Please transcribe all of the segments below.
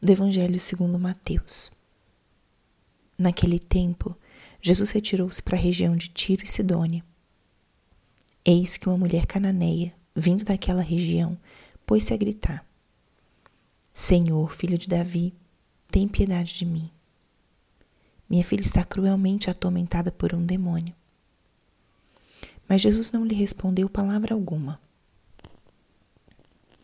do Evangelho segundo Mateus. Naquele tempo, Jesus retirou-se para a região de Tiro e Sidônia. Eis que uma mulher cananeia, vindo daquela região, pôs-se a gritar: Senhor, filho de Davi, tem piedade de mim. Minha filha está cruelmente atormentada por um demônio. Mas Jesus não lhe respondeu palavra alguma.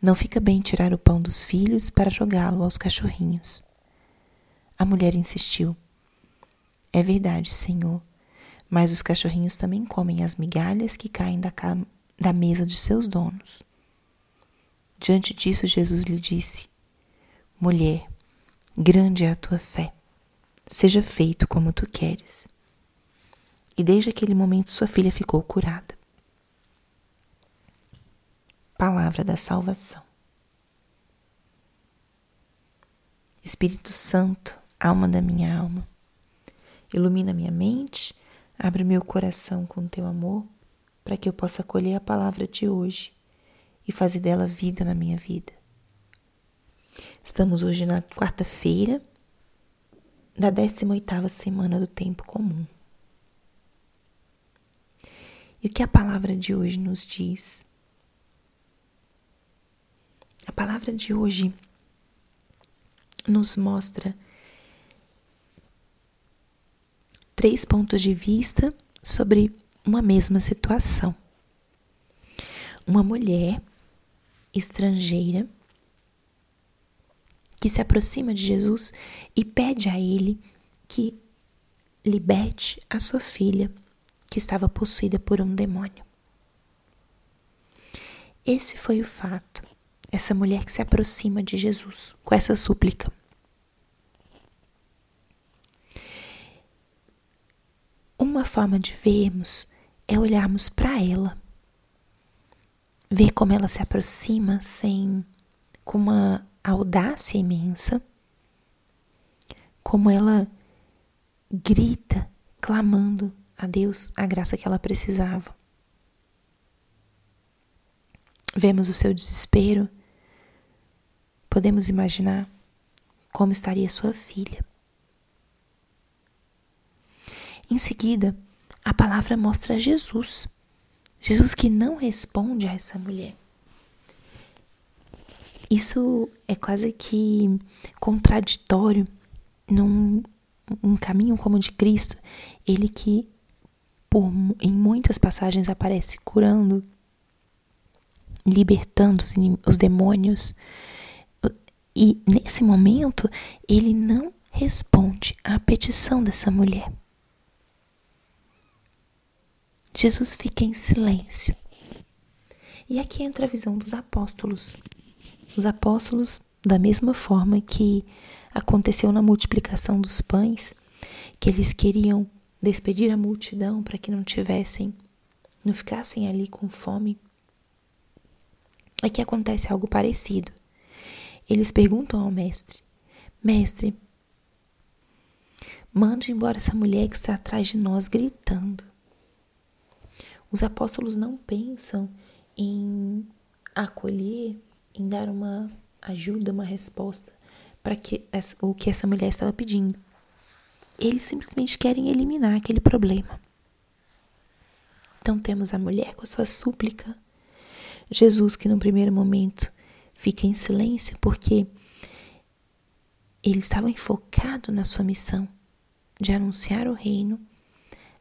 Não fica bem tirar o pão dos filhos para jogá-lo aos cachorrinhos. A mulher insistiu: É verdade, Senhor, mas os cachorrinhos também comem as migalhas que caem da, da mesa de seus donos. Diante disso, Jesus lhe disse: Mulher, grande é a tua fé. Seja feito como tu queres. E desde aquele momento sua filha ficou curada. Palavra da salvação. Espírito Santo, alma da minha alma, ilumina minha mente, abre meu coração com teu amor, para que eu possa acolher a palavra de hoje e fazer dela vida na minha vida. Estamos hoje na quarta-feira da 18ª semana do tempo comum. E o que a palavra de hoje nos diz? Palavra de hoje nos mostra três pontos de vista sobre uma mesma situação. Uma mulher estrangeira que se aproxima de Jesus e pede a ele que liberte a sua filha, que estava possuída por um demônio. Esse foi o fato. Essa mulher que se aproxima de Jesus com essa súplica. Uma forma de vermos é olharmos para ela, ver como ela se aproxima sem com uma audácia imensa, como ela grita, clamando a Deus a graça que ela precisava. Vemos o seu desespero, podemos imaginar como estaria sua filha. Em seguida, a palavra mostra Jesus. Jesus que não responde a essa mulher. Isso é quase que contraditório num um caminho como o de Cristo, ele que por, em muitas passagens aparece curando, libertando os, os demônios. E nesse momento, ele não responde à petição dessa mulher. Jesus fica em silêncio. E aqui entra a visão dos apóstolos. Os apóstolos, da mesma forma que aconteceu na multiplicação dos pães, que eles queriam despedir a multidão para que não tivessem, não ficassem ali com fome. Aqui acontece algo parecido. Eles perguntam ao mestre: Mestre, mande embora essa mulher que está atrás de nós gritando. Os apóstolos não pensam em acolher em dar uma ajuda, uma resposta para que o que essa mulher estava pedindo. Eles simplesmente querem eliminar aquele problema. Então temos a mulher com a sua súplica, Jesus que no primeiro momento fica em silêncio porque ele estava enfocado na sua missão de anunciar o reino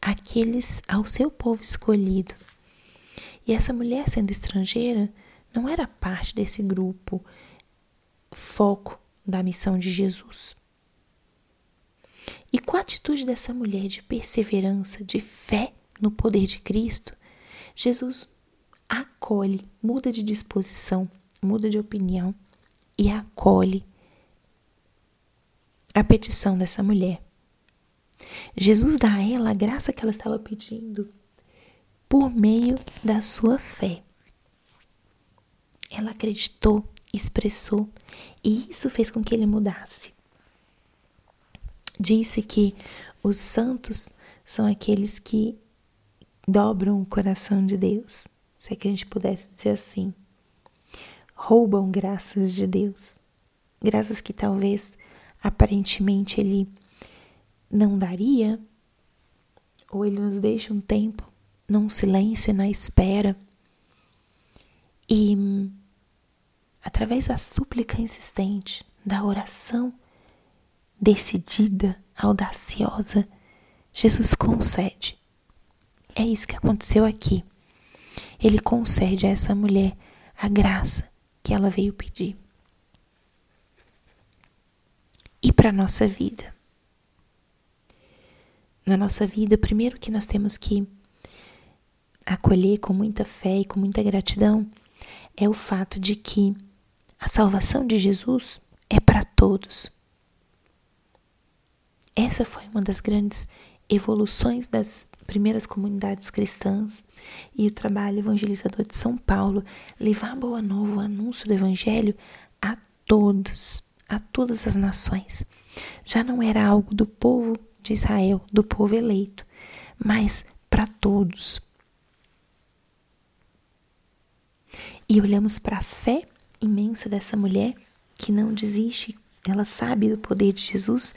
àqueles ao seu povo escolhido. E essa mulher sendo estrangeira não era parte desse grupo foco da missão de Jesus. E com a atitude dessa mulher de perseverança, de fé no poder de Cristo, Jesus acolhe, muda de disposição, muda de opinião e acolhe a petição dessa mulher. Jesus dá a ela a graça que ela estava pedindo por meio da sua fé. Ela acreditou, expressou, e isso fez com que ele mudasse. Disse que os santos são aqueles que dobram o coração de Deus, se é que a gente pudesse dizer assim. Roubam graças de Deus, graças que talvez aparentemente ele não daria, ou ele nos deixa um tempo num silêncio e na espera. E através da súplica insistente, da oração decidida, audaciosa, Jesus concede. É isso que aconteceu aqui. Ele concede a essa mulher a graça que ela veio pedir. E para a nossa vida? Na nossa vida, primeiro que nós temos que acolher com muita fé e com muita gratidão é o fato de que a salvação de Jesus é para todos. Essa foi uma das grandes evoluções das primeiras comunidades cristãs e o trabalho evangelizador de São Paulo, levar a boa nova, o anúncio do evangelho a todos, a todas as nações. Já não era algo do povo de Israel, do povo eleito, mas para todos. E olhamos para a fé imensa dessa mulher que não desiste, ela sabe do poder de Jesus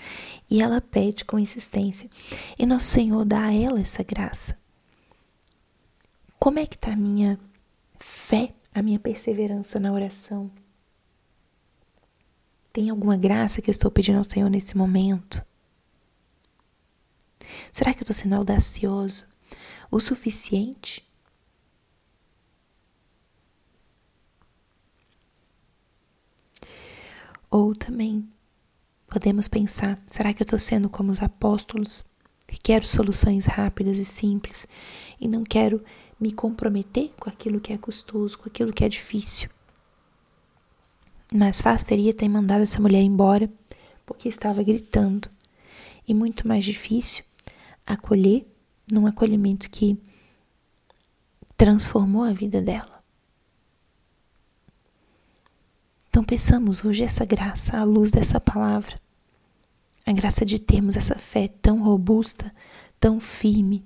e ela pede com insistência. E nosso Senhor dá a ela essa graça. Como é que está a minha fé, a minha perseverança na oração? Tem alguma graça que eu estou pedindo ao Senhor nesse momento? Será que eu estou sendo audacioso o suficiente Ou também podemos pensar: será que eu estou sendo como os apóstolos, que quero soluções rápidas e simples e não quero me comprometer com aquilo que é custoso, com aquilo que é difícil? Mais fácil teria ter mandado essa mulher embora porque estava gritando, e muito mais difícil acolher num acolhimento que transformou a vida dela. Então peçamos hoje essa graça à luz dessa palavra. A graça de termos essa fé tão robusta, tão firme,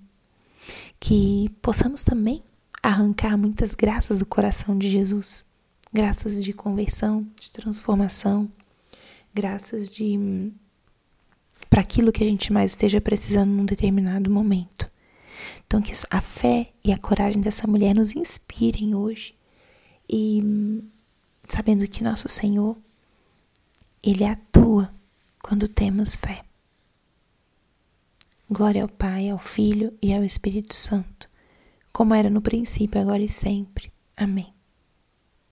que possamos também arrancar muitas graças do coração de Jesus. Graças de conversão, de transformação, graças de para aquilo que a gente mais esteja precisando num determinado momento. Então que a fé e a coragem dessa mulher nos inspirem hoje e sabendo que nosso Senhor, Ele atua quando temos fé. Glória ao Pai, ao Filho e ao Espírito Santo, como era no princípio, agora e sempre. Amém.